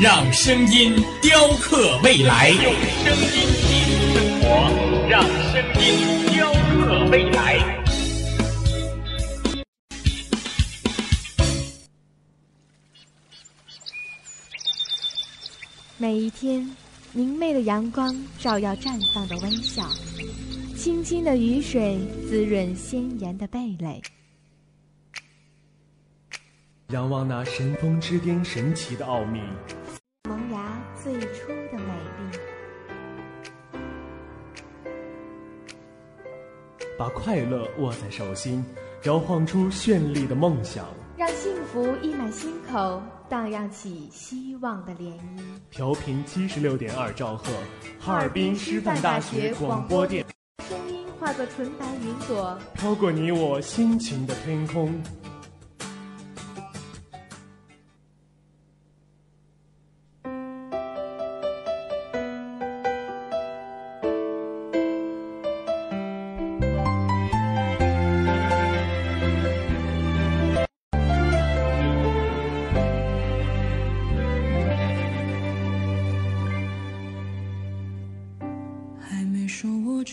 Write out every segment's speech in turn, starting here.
让声音雕刻未来。用声音记录生活，让声音雕刻未来。每一天，明媚的阳光照耀绽放的微笑，清清的雨水滋润鲜艳的蓓蕾。仰望那神峰之巅神奇的奥秘，把快乐握在手心，摇晃出绚丽的梦想，让幸福溢满心口，荡漾起希望的涟漪。调频七十六点二兆赫，哈尔滨师范大学广播电，声音化作纯白云朵，飘过你我心情的天空。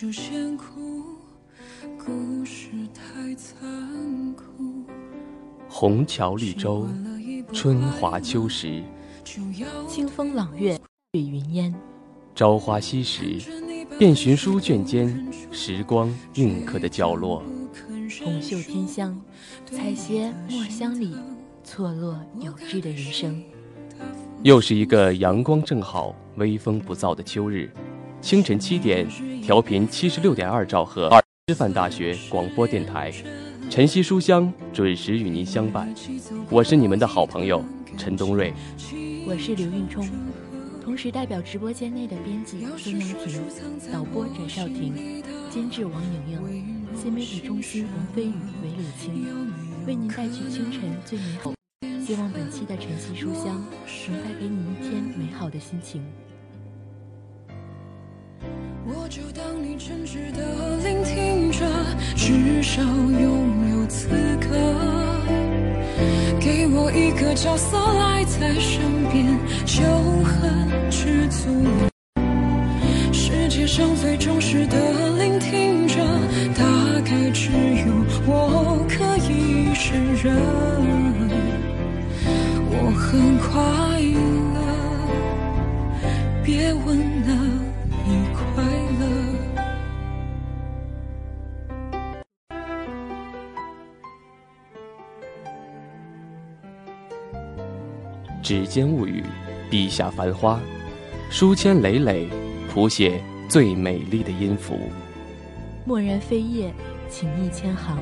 就先哭，故事太残酷。虹桥绿洲，春华秋实，清风朗月，绿云烟。朝花夕拾，遍寻书卷间时光印刻的角落。红袖添香，采撷墨香里错落有致的人生。又是一个阳光正好、微风不燥的秋日，清晨七点，调频七十六点二兆赫，师范大学广播电台，晨曦书香准时与您相伴。我是你们的好朋友陈东瑞，我是刘运冲，同时代表直播间内的编辑孙杨婷、导播翟少婷、监制王莹莹、新媒体中心王飞宇、韦柳青，为您带去清晨最美好。希望本期的晨曦书香能带给你一天美好的心情。我就当你真挚的聆听着，至少拥有资格给我一个角色赖在身边，就很知足。世界上最忠实的聆听者，大概只有我可以胜任。我很快乐，别问了指尖物语，笔下繁花，书签累累，谱写最美丽的音符。蓦然飞叶，情意千行，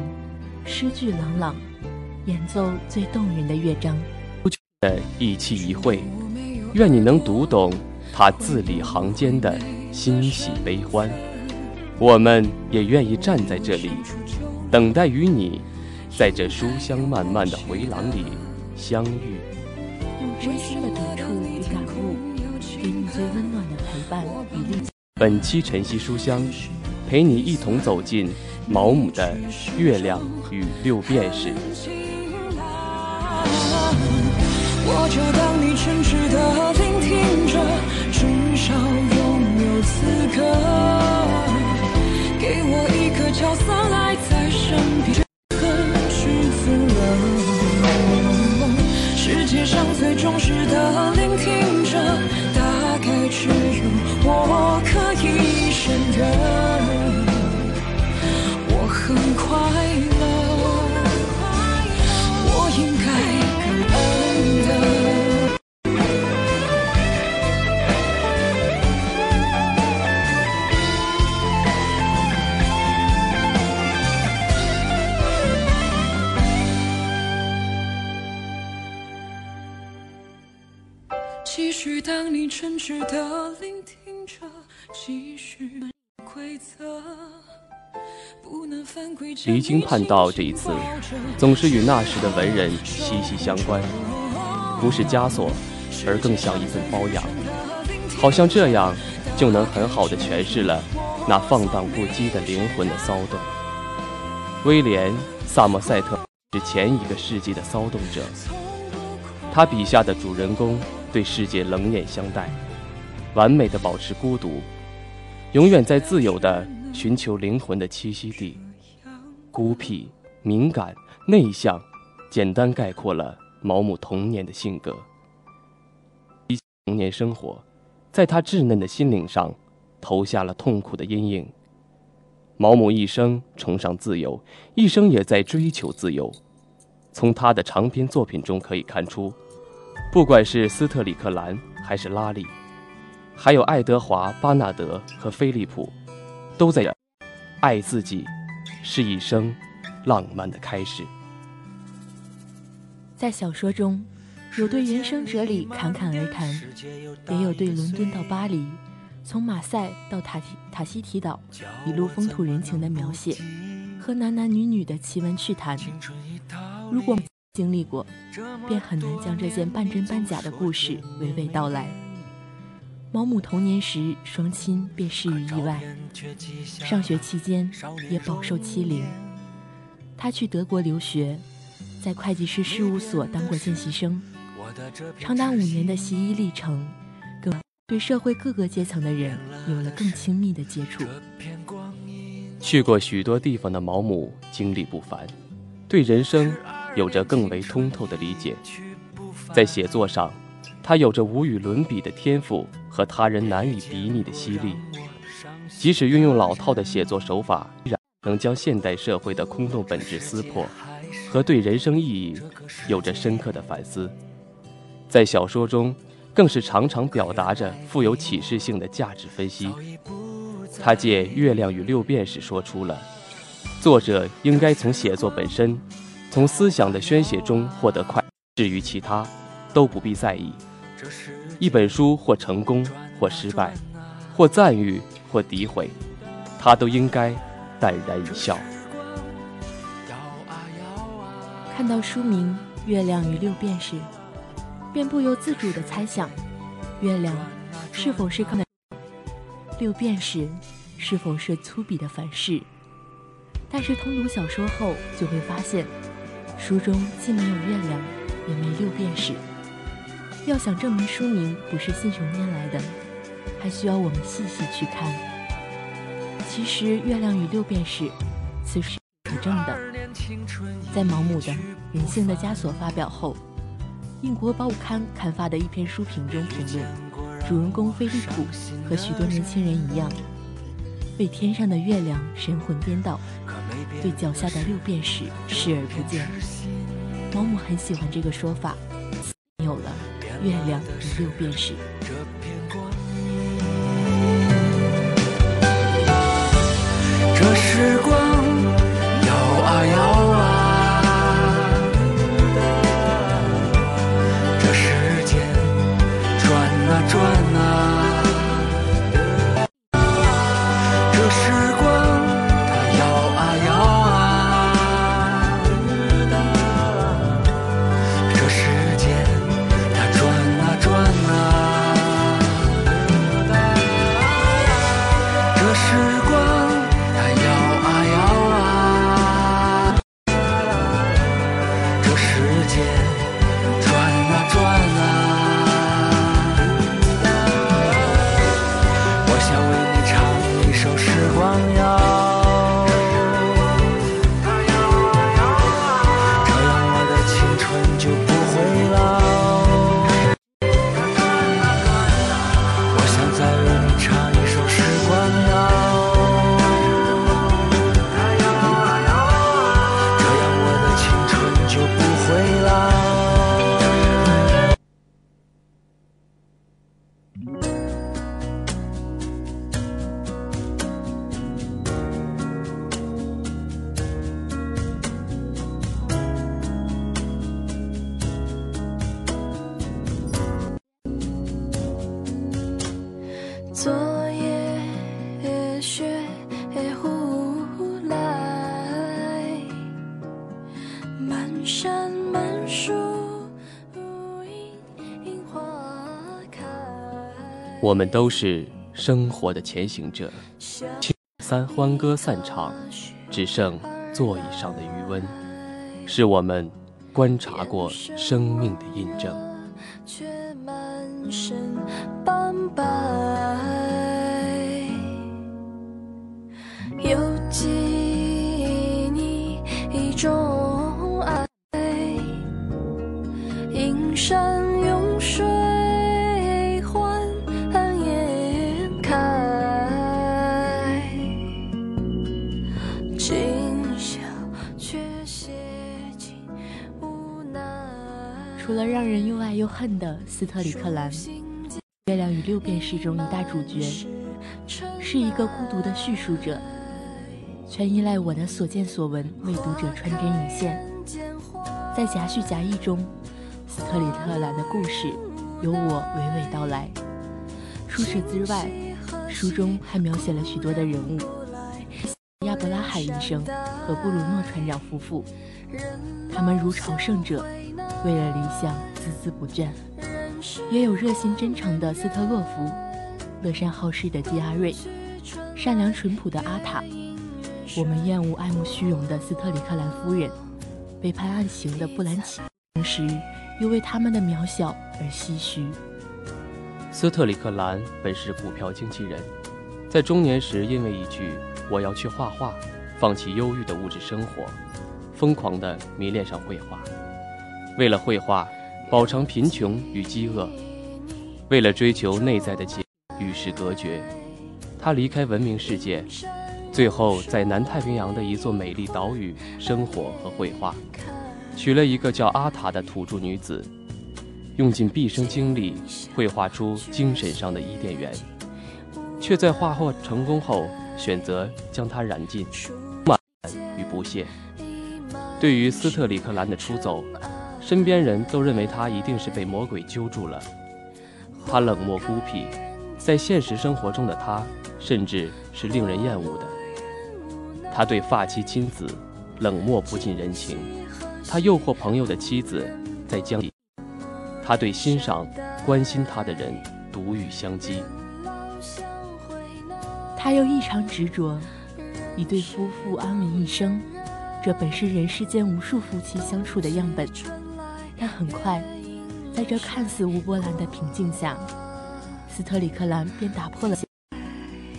诗句朗朗，演奏最动人的乐章。的一期一会，愿你能读懂他字里行间的欣喜悲欢。我们也愿意站在这里，等待与你在这书香漫漫的回廊里相遇。用真心的笔触与感悟，给你最温暖的陪伴与力。本期晨曦书香，陪你一同走进毛姆的《月亮与六便士》。我就当你真离经叛道这一次，总是与那时的文人息息相关，不是枷锁，而更像一份包养，好像这样就能很好的诠释了那放荡不羁的灵魂的骚动。威廉·萨默塞特是前一个世纪的骚动者，他笔下的主人公对世界冷眼相待，完美的保持孤独，永远在自由的。寻求灵魂的栖息地，孤僻、敏感、内向，简单概括了毛姆童年的性格。童年生活，在他稚嫩的心灵上投下了痛苦的阴影。毛姆一生崇尚自由，一生也在追求自由。从他的长篇作品中可以看出，不管是斯特里克兰，还是拉里，还有爱德华·巴纳德和菲利普。都在爱自己，是一生浪漫的开始。在小说中，有对人生哲理侃侃而谈，也有对伦敦到巴黎，从马赛到塔提塔西提岛一路风土人情的描写，和男男女女的奇闻趣谈。如果经历过，便很难将这件半真半假的故事娓娓道来。毛姆童年时，双亲便逝于意外，上学期间也饱受欺凌。他去德国留学，在会计师事务所当过见习生，长达五年的习医历程，更对社会各个阶层的人有了更亲密的接触。去过许多地方的毛姆经历不凡，对人生有着更为通透的理解，在写作上。他有着无与伦比的天赋和他人难以比拟的犀利，即使运用老套的写作手法，依然能将现代社会的空洞本质撕破，和对人生意义有着深刻的反思。在小说中，更是常常表达着富有启示性的价值分析。他借《月亮与六便士》说出了作者应该从写作本身，从思想的宣泄中获得快，至于其他，都不必在意。一本书或成功或失败，或赞誉或诋毁，他都应该淡然一笑。看到书名《月亮与六便士》，便不由自主地猜想：月亮是否是可能？六便士是否是粗鄙的凡事？但是通读小说后，就会发现，书中既没有月亮，也没六便士。要想证明书名不是信手拈来的，还需要我们细细去看。其实，《月亮与六便士》此是可证的。在毛姆的《人性的枷锁》发表后，英国报刊刊发的一篇书评中评论，主人公菲利普和许多年轻人一样，被天上的月亮神魂颠倒，对脚下的六便士视而不见。毛姆很喜欢这个说法，有了。月亮与六便士。这时光山满树樱花开。我们都是生活的前行者，三欢歌散场，只剩座椅上的余温，是我们观察过生命的印证。却满身斑白，犹记又恨的斯特里克兰，《月亮与六便士》中一大主角，是一个孤独的叙述者，全依赖我的所见所闻为读者穿针引线。在夹叙夹议中，斯特里克兰的故事由我娓娓道来。除此之外，书中还描写了许多的人物，亚伯拉罕医生和布鲁诺船长夫妇，他们如朝圣者。为了理想孜孜不倦，也有热心真诚的斯特洛夫，乐善好施的基阿瑞，善良淳朴的阿塔。我们厌恶爱慕虚荣的斯特里克兰夫人，被判暗行的布兰奇，同时又为他们的渺小而唏嘘。斯特里克兰本是股票经纪人，在中年时因为一句“我要去画画”，放弃忧郁的物质生活，疯狂地迷恋上绘画。为了绘画，饱尝贫穷与饥饿；为了追求内在的解与世隔绝，他离开文明世界，最后在南太平洋的一座美丽岛屿生活和绘画，娶了一个叫阿塔的土著女子，用尽毕生精力绘画出精神上的伊甸园，却在画画成功后选择将它燃尽，满与不屑。对于斯特里克兰的出走。身边人都认为他一定是被魔鬼揪住了。他冷漠孤僻，在现实生活中的他，甚至是令人厌恶的。他对发妻亲子冷漠不近人情，他诱惑朋友的妻子在江里，他对欣赏、关心他的人毒语相讥。他又异常执着，一对夫妇安稳一生，这本是人世间无数夫妻相处的样本。但很快，在这看似无波澜的平静下，斯特里克兰便打破了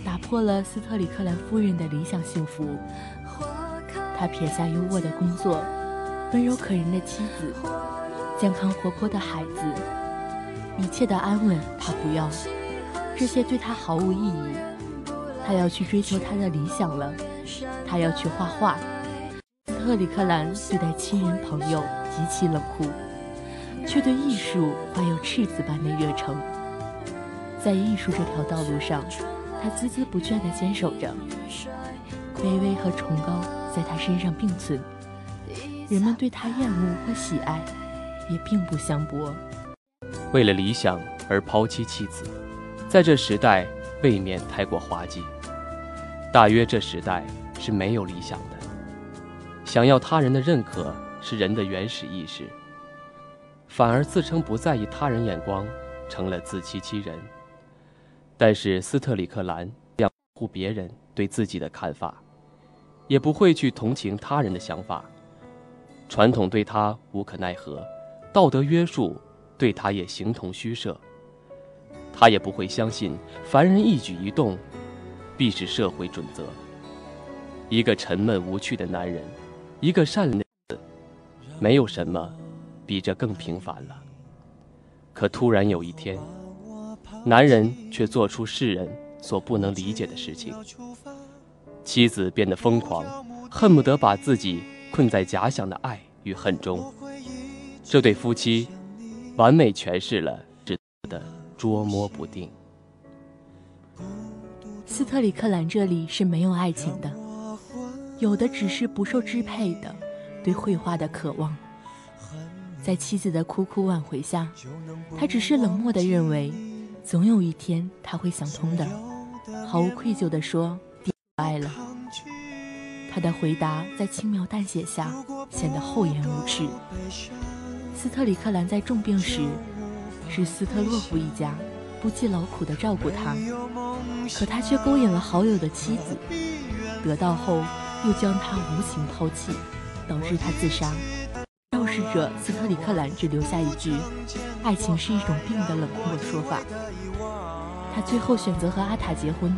打破了斯特里克兰夫人的理想幸福。他撇下优渥的工作，温柔可人的妻子，健康活泼的孩子，一切的安稳他不要，这些对他毫无意义。他要去追求他的理想了，他要去画画。斯特里克兰对待亲人朋友极其冷酷。却对艺术怀有赤子般的热诚，在艺术这条道路上，他孜孜不倦地坚守着。卑微和崇高在他身上并存，人们对他厌恶或喜爱，也并不相驳。为了理想而抛妻弃子，在这时代未免太过滑稽。大约这时代是没有理想的，想要他人的认可是人的原始意识。反而自称不在意他人眼光，成了自欺欺人。但是斯特里克兰在乎别人对自己的看法，也不会去同情他人的想法。传统对他无可奈何，道德约束对他也形同虚设。他也不会相信凡人一举一动，必是社会准则。一个沉闷无趣的男人，一个善良的，没有什么。比这更平凡了。可突然有一天，男人却做出世人所不能理解的事情。妻子变得疯狂，恨不得把自己困在假想的爱与恨中。这对夫妻，完美诠释了值的捉摸不定。斯特里克兰这里是没有爱情的，有的只是不受支配的对绘画的渴望。在妻子的苦苦挽回下，他只是冷漠地认为，总有一天他会想通的。毫无愧疚地说：“爹不爱了。”他的回答在轻描淡写下显得厚颜无耻。斯特里克兰在重病时，是斯特洛夫一家不计劳苦地照顾他，可他却勾引了好友的妻子，得到后又将他无情抛弃，导致他自杀。肇事者斯特里克兰只留下一句：“爱情是一种病”的冷酷的说法。他最后选择和阿塔结婚。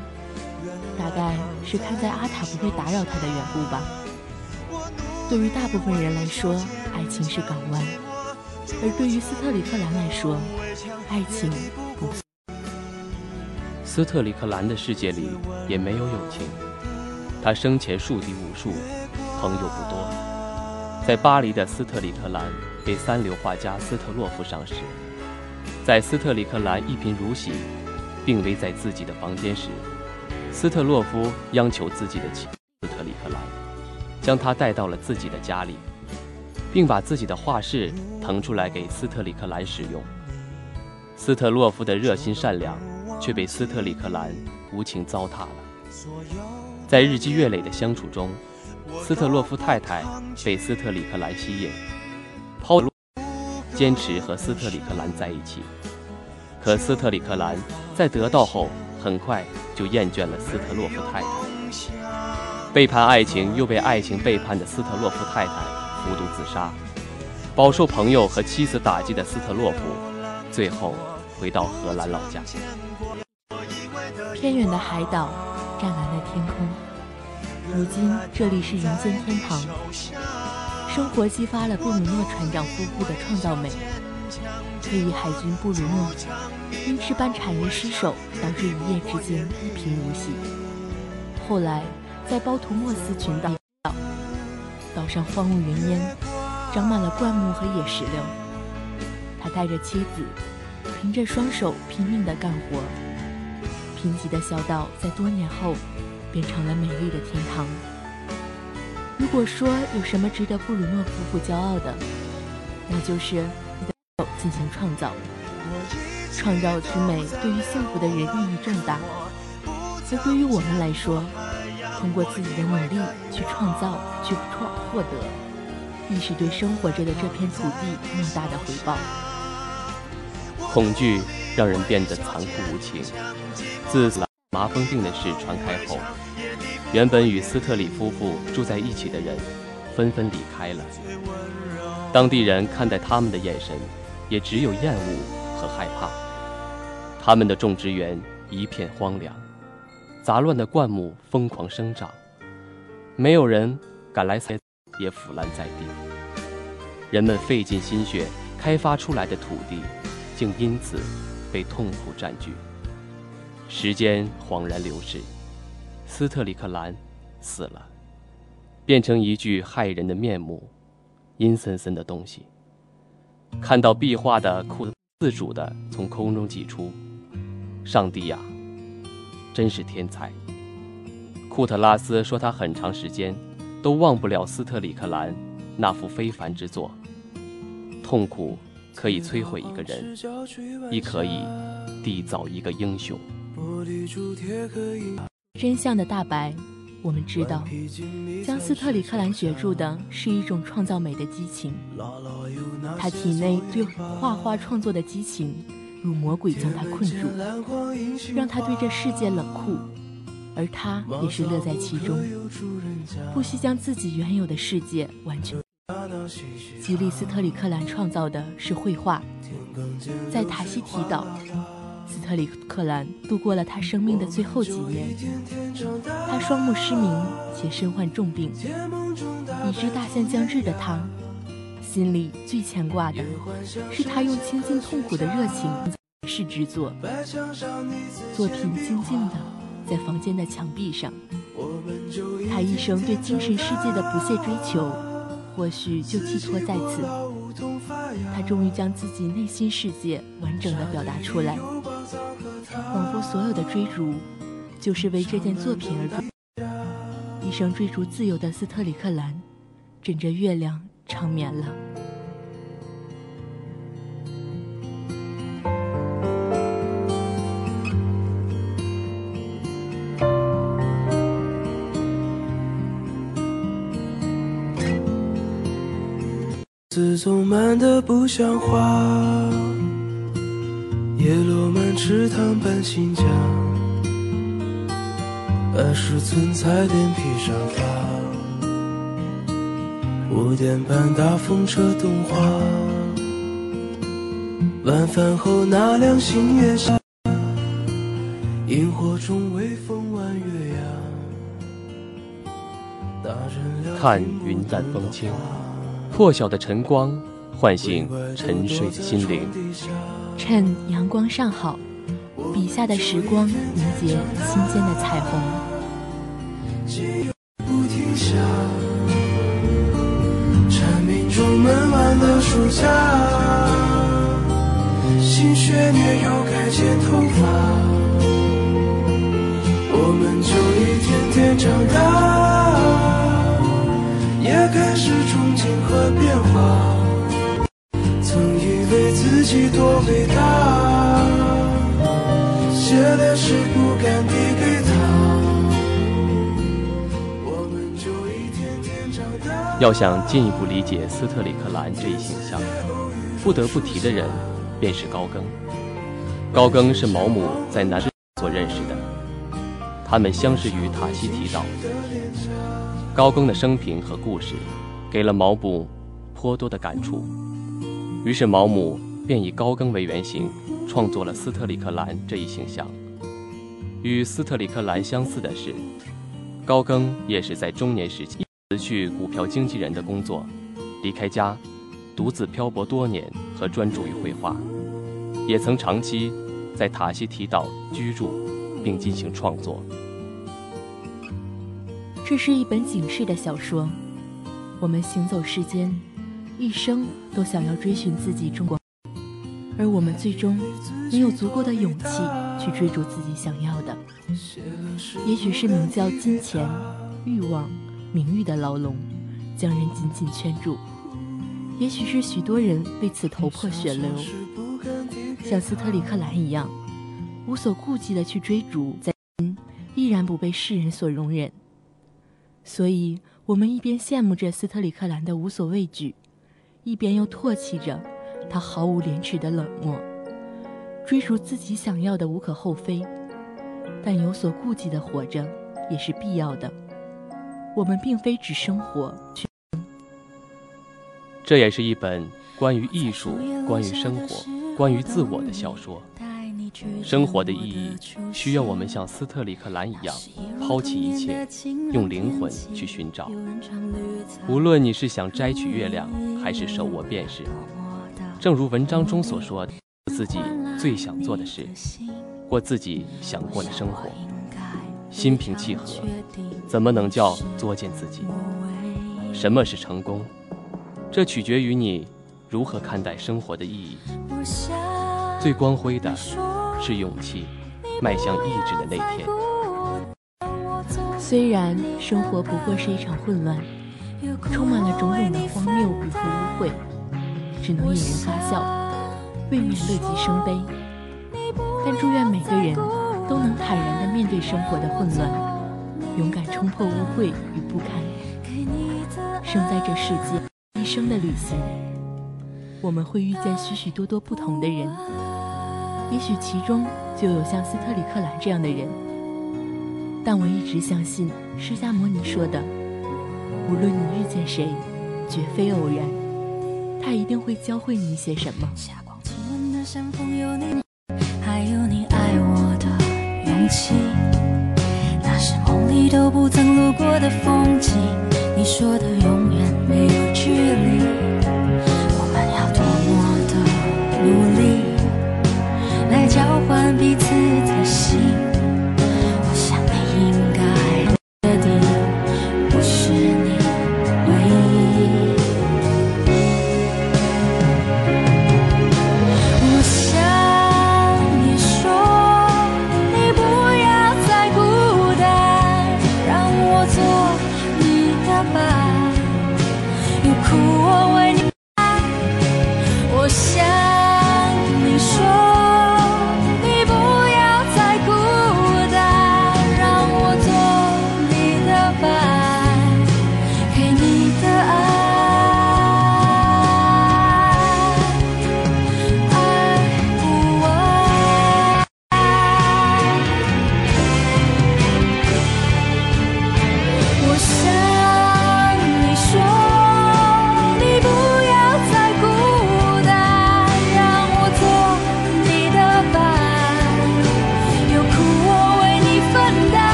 大概是看在阿塔不会打扰他的缘故吧。对于大部分人来说，爱情是港湾；而对于斯特里克兰来说，爱情不。斯特里克兰的世界里也没有友情。他生前树敌无数，朋友不多。在巴黎的斯特里克兰被三流画家斯特洛夫赏识，在斯特里克兰一贫如洗，病危在自己的房间时。斯特洛夫央求自己的妻斯特里克兰，将他带到了自己的家里，并把自己的画室腾出来给斯特里克兰使用。斯特洛夫的热心善良，却被斯特里克兰无情糟蹋了。在日积月累的相处中，斯特洛夫太太被斯特里克兰吸引，抛坚持和斯特里克兰在一起。可斯特里克兰在得到后。很快就厌倦了斯特洛夫太太，背叛爱情又被爱情背叛的斯特洛夫太太服毒自杀，饱受朋友和妻子打击的斯特洛夫，最后回到荷兰老家。偏远的海岛，湛蓝的天空，如今这里是人间天堂。生活激发了布鲁诺船长夫妇的创造美。退役海军布鲁诺因赤斑产业失守，导致一夜之间一贫如洗。后来在包图莫斯群岛，岛上荒无人烟，长满了灌木和野石榴。他带着妻子，凭着双手拼命的干活。贫瘠的小岛在多年后变成了美丽的天堂。如果说有什么值得布鲁诺夫妇骄傲的，那就是。进行创造，创造之美对于幸福的人意义重大，而对于我们来说，通过自己的努力去创造、去创获得，亦是对生活着的这片土地莫大的回报。恐惧让人变得残酷无情。自麻风病的事传开后，原本与斯特里夫妇住在一起的人纷纷离开了。当地人看待他们的眼神。也只有厌恶和害怕。他们的种植园一片荒凉，杂乱的灌木疯狂生长，没有人敢来采，也腐烂在地。人们费尽心血开发出来的土地，竟因此被痛苦占据。时间恍然流逝，斯特里克兰死了，变成一具骇人的面目，阴森森的东西。看到壁画的库特自主地从空中挤出，上帝呀，真是天才！库特拉斯说，他很长时间都忘不了斯特里克兰那幅非凡之作。痛苦可以摧毁一个人，亦可以缔造一个英雄。真相的大白。我们知道，将斯特里克兰学住的是一种创造美的激情。他体内对画画创作的激情，如魔鬼将他困住，让他对这世界冷酷，而他也是乐在其中，不惜将自己原有的世界完全。吉利斯特里克兰创造的是绘画，在塔希提岛。斯特里克兰度过了他生命的最后几年，他双目失明且身患重病。已知大限将至的他，心里最牵挂的是他用倾尽痛苦的热情是之作作品，静静的在房间的墙壁上。他一生对精神世界的不懈追求，或许就寄托在此。他终于将自己内心世界完整的表达出来。仿佛所有的追逐，就是为这件作品而追。一生追逐自由的斯特里克兰，枕着月亮长眠了。自从慢得不像话。叶落满池塘般新疆，儿时存在电皮沙发，五点半大风车动画，晚饭后那辆星月下，萤火虫微风弯月牙，大人看云淡风轻，破晓的晨光唤醒沉睡的心灵。趁阳光尚好，笔下的时光凝结心间的彩虹。不停下，蝉鸣中闷完了暑假，新学年又该剪头自己多伟大，写的诗不敢递给他。我们就一天天长大。要想进一步理解斯特里克兰这一形象，不得不提的人便是高更。高更是毛姆在南所认识的，他们相识于塔希提岛。高更的生平和故事，给了毛姆颇多的感触。于是毛姆便以高更为原型，创作了斯特里克兰这一形象。与斯特里克兰相似的是，高更也是在中年时期辞去股票经纪人的工作，离开家，独自漂泊多年和专注于绘画，也曾长期在塔希提岛居住，并进行创作。这是一本警示的小说，我们行走世间。一生都想要追寻自己中国，而我们最终没有足够的勇气去追逐自己想要的。也许是名叫金钱、欲望、名誉的牢笼，将人紧紧圈住；也许是许多人为此头破血流，像斯特里克兰一样，无所顾忌的去追逐，在依然不被世人所容忍。所以，我们一边羡慕着斯特里克兰的无所畏惧。一边又唾弃着他毫无廉耻的冷漠，追逐自己想要的无可厚非，但有所顾忌的活着也是必要的。我们并非只生活，这也是一本关于艺术、关于生活、关于自我的小说。生活的意义需要我们像斯特里克兰一样，抛弃一切，用灵魂去寻找。无论你是想摘取月亮，还是手握便是，正如文章中所说，自己最想做的事，过自己想过的生活，心平气和，怎么能叫作践自己？什么是成功？这取决于你如何看待生活的意义。最光辉的。是勇气，迈向意志的那天。虽然生活不过是一场混乱，充满了种种的荒谬与和污秽，只能引人发笑，未免乐极生悲。但祝愿每个人都能坦然地面对生活的混乱，勇敢冲破污秽与不堪。生在这世界，一生的旅行，我们会遇见许许多多不同的人。也许其中就有像斯特里克兰这样的人，但我一直相信释迦摩尼说的：无论你遇见谁，绝非偶然，他一定会教会你一些什么。下光亲吻的山峰有你还有你爱我的勇气，那是梦里都不曾路过的风景。你说的永远没有距离，